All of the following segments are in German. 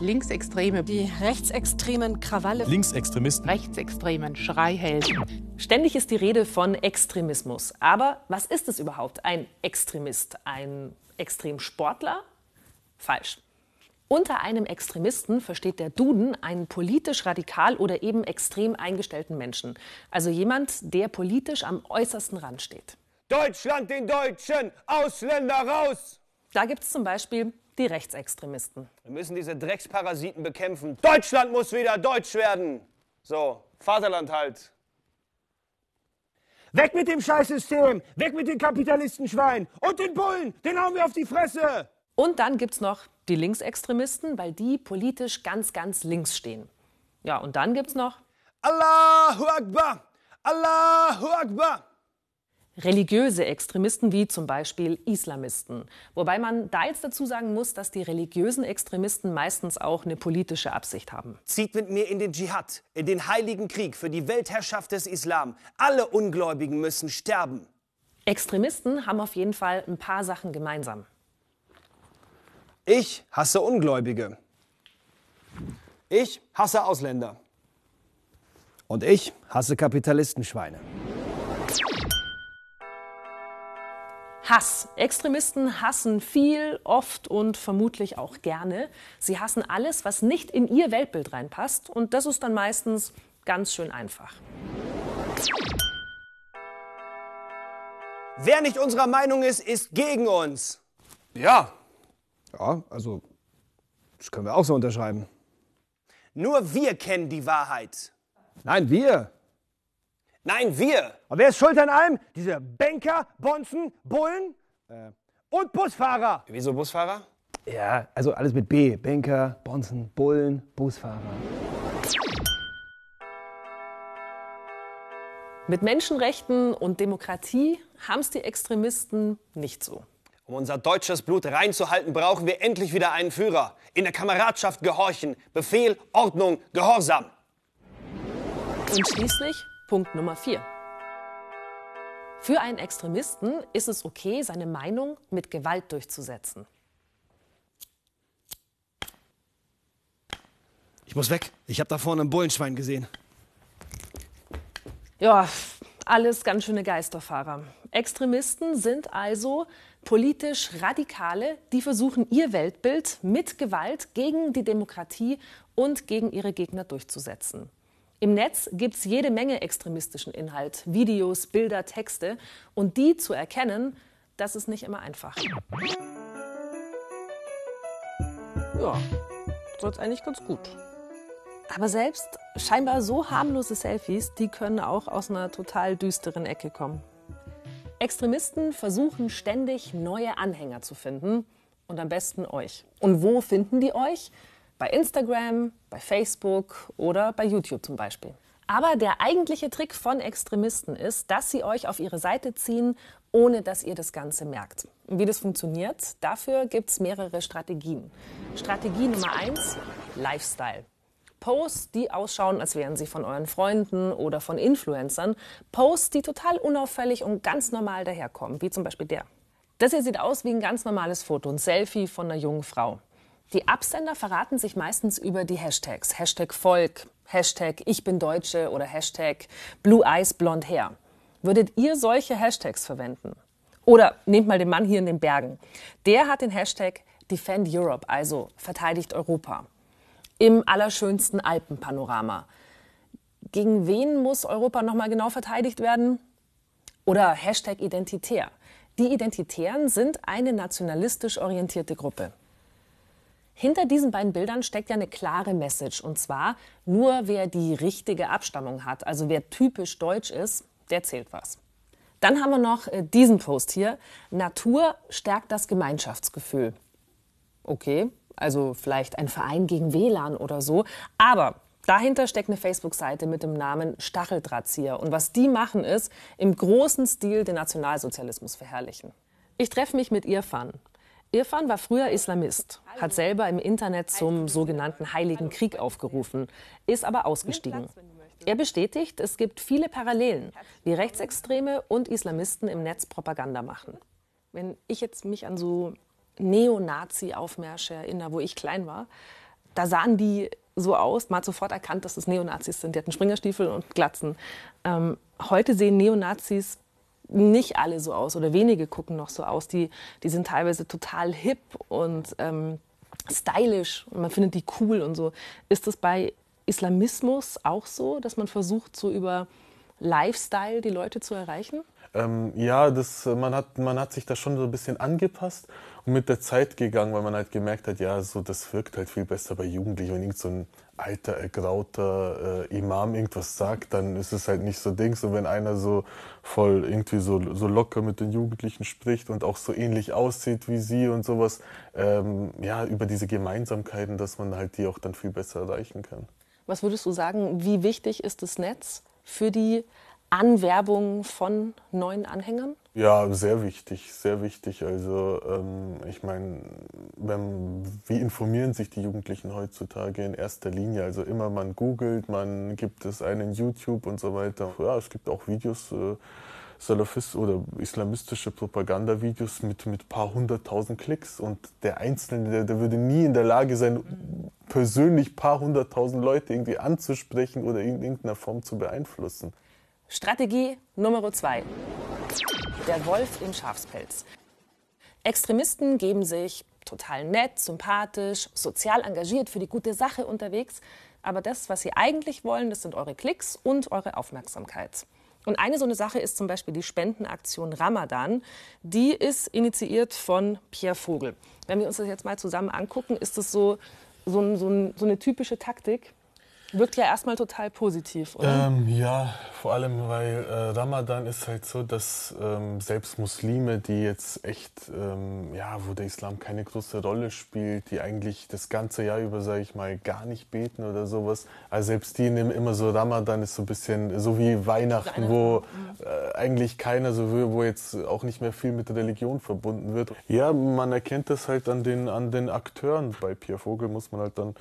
Linksextreme, die rechtsextremen Krawalle, Linksextremisten, rechtsextremen Schreihelden. Ständig ist die Rede von Extremismus. Aber was ist es überhaupt? Ein Extremist? Ein Extremsportler? Falsch. Unter einem Extremisten versteht der Duden einen politisch radikal oder eben extrem eingestellten Menschen. Also jemand, der politisch am äußersten Rand steht. Deutschland den Deutschen, Ausländer raus! Da gibt es zum Beispiel die Rechtsextremisten. Wir müssen diese Drecksparasiten bekämpfen. Deutschland muss wieder deutsch werden. So, Vaterland halt. Weg mit dem Scheißsystem! Weg mit den Kapitalistenschweinen! Und den Bullen! Den hauen wir auf die Fresse! Und dann gibt es noch die Linksextremisten, weil die politisch ganz, ganz links stehen. Ja, und dann gibt es noch Allahu Akbar! Allahu Akbar! Religiöse Extremisten wie zum Beispiel Islamisten. Wobei man da jetzt dazu sagen muss, dass die religiösen Extremisten meistens auch eine politische Absicht haben. Zieht mit mir in den Dschihad, in den heiligen Krieg für die Weltherrschaft des Islam. Alle Ungläubigen müssen sterben. Extremisten haben auf jeden Fall ein paar Sachen gemeinsam. Ich hasse Ungläubige. Ich hasse Ausländer. Und ich hasse Kapitalistenschweine. Hass. Extremisten hassen viel, oft und vermutlich auch gerne. Sie hassen alles, was nicht in ihr Weltbild reinpasst. Und das ist dann meistens ganz schön einfach. Wer nicht unserer Meinung ist, ist gegen uns. Ja, Ja, also, das können wir auch so unterschreiben. Nur wir kennen die Wahrheit. Nein, wir. Nein, wir. Aber wer ist schuld an allem? Diese Banker, Bonzen, Bullen äh, und Busfahrer. Wieso Busfahrer? Ja, also alles mit B. Banker, Bonzen, Bullen, Busfahrer. Mit Menschenrechten und Demokratie haben es die Extremisten nicht so. Um unser deutsches Blut reinzuhalten, brauchen wir endlich wieder einen Führer. In der Kameradschaft gehorchen. Befehl, Ordnung, Gehorsam. Und schließlich Punkt Nummer 4. Für einen Extremisten ist es okay, seine Meinung mit Gewalt durchzusetzen. Ich muss weg. Ich habe da vorne ein Bullenschwein gesehen. Ja, alles ganz schöne Geisterfahrer. Extremisten sind also politisch Radikale, die versuchen, ihr Weltbild mit Gewalt gegen die Demokratie und gegen ihre Gegner durchzusetzen. Im Netz gibt es jede Menge extremistischen Inhalt, Videos, Bilder, Texte. Und die zu erkennen, das ist nicht immer einfach. Ja, so ist eigentlich ganz gut. Aber selbst scheinbar so harmlose Selfies, die können auch aus einer total düsteren Ecke kommen. Extremisten versuchen ständig neue Anhänger zu finden und am besten euch. Und wo finden die euch? Bei Instagram, bei Facebook oder bei YouTube zum Beispiel. Aber der eigentliche Trick von Extremisten ist, dass sie euch auf ihre Seite ziehen, ohne dass ihr das Ganze merkt. Und wie das funktioniert, dafür gibt es mehrere Strategien. Strategie Nummer eins: Lifestyle. Posts, die ausschauen, als wären sie von euren Freunden oder von Influencern. Posts, die total unauffällig und ganz normal daherkommen, wie zum Beispiel der. Das hier sieht aus wie ein ganz normales Foto, ein Selfie von einer jungen Frau. Die Absender verraten sich meistens über die Hashtags. Hashtag Volk, Hashtag Ich bin Deutsche oder Hashtag Blue Eyes Blond Hair. Würdet ihr solche Hashtags verwenden? Oder nehmt mal den Mann hier in den Bergen. Der hat den Hashtag Defend Europe, also verteidigt Europa. Im allerschönsten Alpenpanorama. Gegen wen muss Europa nochmal genau verteidigt werden? Oder Hashtag Identitär. Die Identitären sind eine nationalistisch orientierte Gruppe. Hinter diesen beiden Bildern steckt ja eine klare Message. Und zwar, nur wer die richtige Abstammung hat, also wer typisch deutsch ist, der zählt was. Dann haben wir noch äh, diesen Post hier. Natur stärkt das Gemeinschaftsgefühl. Okay, also vielleicht ein Verein gegen WLAN oder so. Aber dahinter steckt eine Facebook-Seite mit dem Namen Stacheldrahtzieher. Und was die machen, ist im großen Stil den Nationalsozialismus verherrlichen. Ich treffe mich mit Irfan. Irfan war früher Islamist, hat selber im Internet zum sogenannten Heiligen Krieg aufgerufen, ist aber ausgestiegen. Er bestätigt, es gibt viele Parallelen, wie Rechtsextreme und Islamisten im Netz Propaganda machen. Wenn ich jetzt mich an so Neonazi-Aufmärsche erinnere, wo ich klein war, da sahen die so aus, man hat sofort erkannt, dass es Neonazis sind. Die hatten Springerstiefel und Glatzen. Ähm, heute sehen Neonazis nicht alle so aus oder wenige gucken noch so aus. Die, die sind teilweise total hip und ähm, stylisch und man findet die cool und so. Ist das bei Islamismus auch so, dass man versucht, so über Lifestyle die Leute zu erreichen? Ähm, ja, das, man, hat, man hat sich da schon so ein bisschen angepasst und mit der Zeit gegangen, weil man halt gemerkt hat, ja, so das wirkt halt viel besser bei Jugendlichen. Wenn irgend so ein alter, ergrauter äh, Imam irgendwas sagt, dann ist es halt nicht so Dings. Und wenn einer so voll irgendwie so, so locker mit den Jugendlichen spricht und auch so ähnlich aussieht wie sie und sowas, ähm, ja, über diese Gemeinsamkeiten, dass man halt die auch dann viel besser erreichen kann. Was würdest du sagen, wie wichtig ist das Netz für die Anwerbung von neuen Anhängern? Ja, sehr wichtig, sehr wichtig. Also ähm, ich meine, wie informieren sich die Jugendlichen heutzutage in erster Linie? Also immer man googelt, man gibt es einen YouTube und so weiter. Ja, es gibt auch Videos, äh, Salafist oder islamistische Propagandavideos mit mit paar hunderttausend Klicks und der Einzelne, der, der würde nie in der Lage sein, persönlich paar hunderttausend Leute irgendwie anzusprechen oder in irgendeiner Form zu beeinflussen. Strategie Nummer zwei. Der Wolf im Schafspelz. Extremisten geben sich total nett, sympathisch, sozial engagiert für die gute Sache unterwegs. Aber das, was sie eigentlich wollen, das sind eure Klicks und eure Aufmerksamkeit. Und eine so eine Sache ist zum Beispiel die Spendenaktion Ramadan. Die ist initiiert von Pierre Vogel. Wenn wir uns das jetzt mal zusammen angucken, ist das so, so, so, so eine typische Taktik, Wirkt ja erstmal total positiv, oder? Ähm, ja, vor allem, weil äh, Ramadan ist halt so, dass ähm, selbst Muslime, die jetzt echt, ähm, ja, wo der Islam keine große Rolle spielt, die eigentlich das ganze Jahr über, sage ich mal, gar nicht beten oder sowas, also selbst die nehmen immer so Ramadan ist so ein bisschen so wie Weihnachten, wo äh, eigentlich keiner so will, wo jetzt auch nicht mehr viel mit der Religion verbunden wird. Ja, man erkennt das halt an den, an den Akteuren. Bei Pierre Vogel muss man halt dann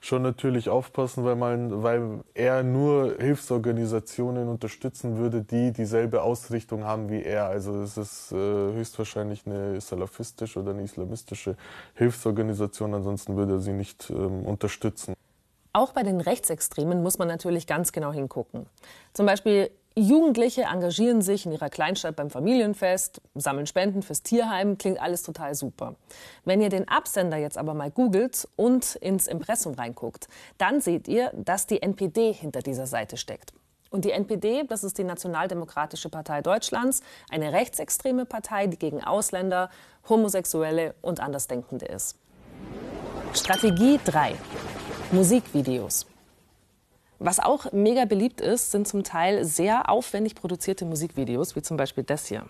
schon natürlich aufpassen, weil, man, weil er nur Hilfsorganisationen unterstützen würde, die dieselbe Ausrichtung haben wie er. Also es ist äh, höchstwahrscheinlich eine salafistische oder eine islamistische Hilfsorganisation, ansonsten würde er sie nicht ähm, unterstützen. Auch bei den Rechtsextremen muss man natürlich ganz genau hingucken. Zum Beispiel Jugendliche engagieren sich in ihrer Kleinstadt beim Familienfest, sammeln Spenden fürs Tierheim, klingt alles total super. Wenn ihr den Absender jetzt aber mal googelt und ins Impressum reinguckt, dann seht ihr, dass die NPD hinter dieser Seite steckt. Und die NPD, das ist die Nationaldemokratische Partei Deutschlands, eine rechtsextreme Partei, die gegen Ausländer, Homosexuelle und Andersdenkende ist. Strategie 3. Musikvideos. Was auch mega beliebt ist, sind zum Teil sehr aufwendig produzierte Musikvideos, wie zum Beispiel das hier.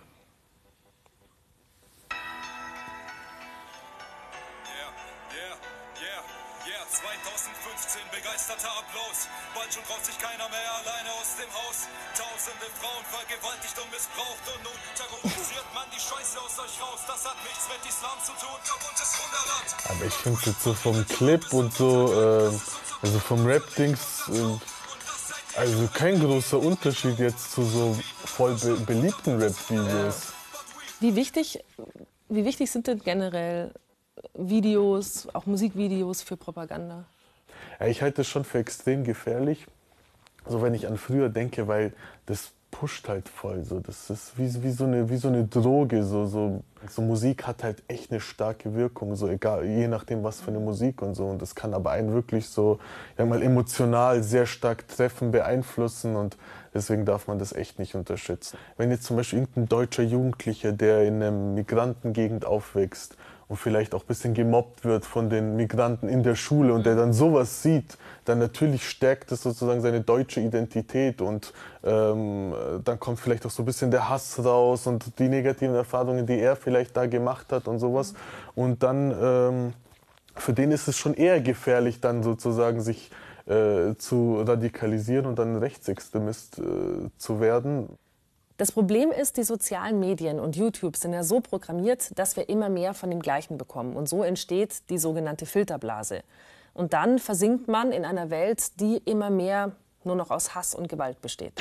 Begeisterter Applaus. Bald schon traut sich keiner mehr alleine aus dem Haus. Tausende Frauen vergewaltigt und missbraucht und nun terrorisiert man die Scheiße aus euch raus. Das hat nichts mit Islam zu tun. Wunderland. Aber ich finde jetzt so vom Clip und so, äh, also vom Rap-Dings, äh, also kein großer Unterschied jetzt zu so voll be beliebten Rap-Videos. Wie wichtig, wie wichtig sind denn generell Videos, auch Musikvideos für Propaganda? Ja, ich halte das schon für extrem gefährlich. So wenn ich an früher denke, weil das pusht halt voll. So. Das ist wie, wie, so eine, wie so eine Droge. So, so, so Musik hat halt echt eine starke Wirkung, so egal, je nachdem, was für eine Musik und so. Und das kann aber einen wirklich so, ja mal emotional sehr stark treffen, beeinflussen und deswegen darf man das echt nicht unterschätzen. Wenn jetzt zum Beispiel irgendein deutscher Jugendlicher, der in einer Migrantengegend aufwächst und vielleicht auch ein bisschen gemobbt wird von den Migranten in der Schule und der dann sowas sieht, dann natürlich stärkt das sozusagen seine deutsche Identität und ähm, dann kommt vielleicht auch so ein bisschen der Hass raus und die negativen Erfahrungen, die er vielleicht da gemacht hat und sowas. Und dann, ähm, für den ist es schon eher gefährlich, dann sozusagen sich äh, zu radikalisieren und dann Rechtsextremist äh, zu werden. Das Problem ist, die sozialen Medien und YouTube sind ja so programmiert, dass wir immer mehr von dem Gleichen bekommen. Und so entsteht die sogenannte Filterblase. Und dann versinkt man in einer Welt, die immer mehr nur noch aus Hass und Gewalt besteht.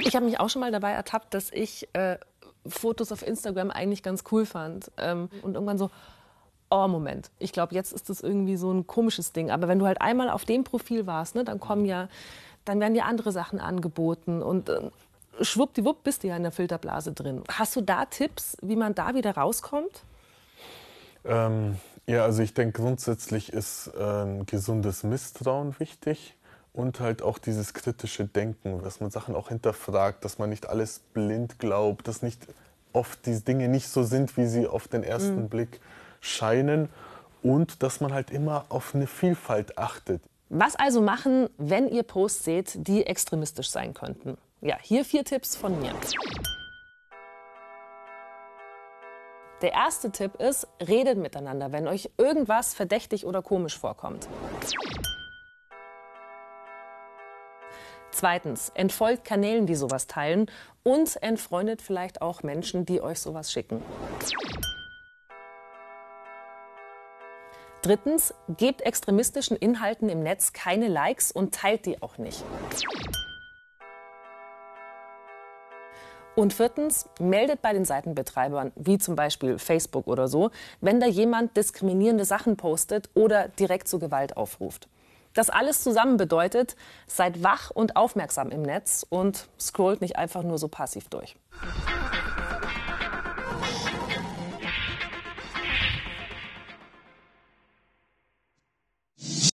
Ich habe mich auch schon mal dabei ertappt, dass ich äh, Fotos auf Instagram eigentlich ganz cool fand. Ähm, und irgendwann so, oh Moment, ich glaube, jetzt ist das irgendwie so ein komisches Ding. Aber wenn du halt einmal auf dem Profil warst, ne, dann kommen ja, dann werden dir andere Sachen angeboten und äh, schwuppdiwupp bist du ja in der Filterblase drin. Hast du da Tipps, wie man da wieder rauskommt? Ähm, ja, also ich denke grundsätzlich ist äh, ein gesundes Misstrauen wichtig und halt auch dieses kritische Denken, dass man Sachen auch hinterfragt, dass man nicht alles blind glaubt, dass nicht oft die Dinge nicht so sind, wie sie auf den ersten mhm. Blick scheinen und dass man halt immer auf eine Vielfalt achtet. Was also machen, wenn ihr Posts seht, die extremistisch sein könnten? Ja, hier vier Tipps von mir. Der erste Tipp ist, redet miteinander, wenn euch irgendwas verdächtig oder komisch vorkommt. Zweitens, entfolgt Kanälen, die sowas teilen und entfreundet vielleicht auch Menschen, die euch sowas schicken. Drittens, gebt extremistischen Inhalten im Netz keine Likes und teilt die auch nicht. Und viertens, meldet bei den Seitenbetreibern, wie zum Beispiel Facebook oder so, wenn da jemand diskriminierende Sachen postet oder direkt zu Gewalt aufruft. Das alles zusammen bedeutet, seid wach und aufmerksam im Netz und scrollt nicht einfach nur so passiv durch.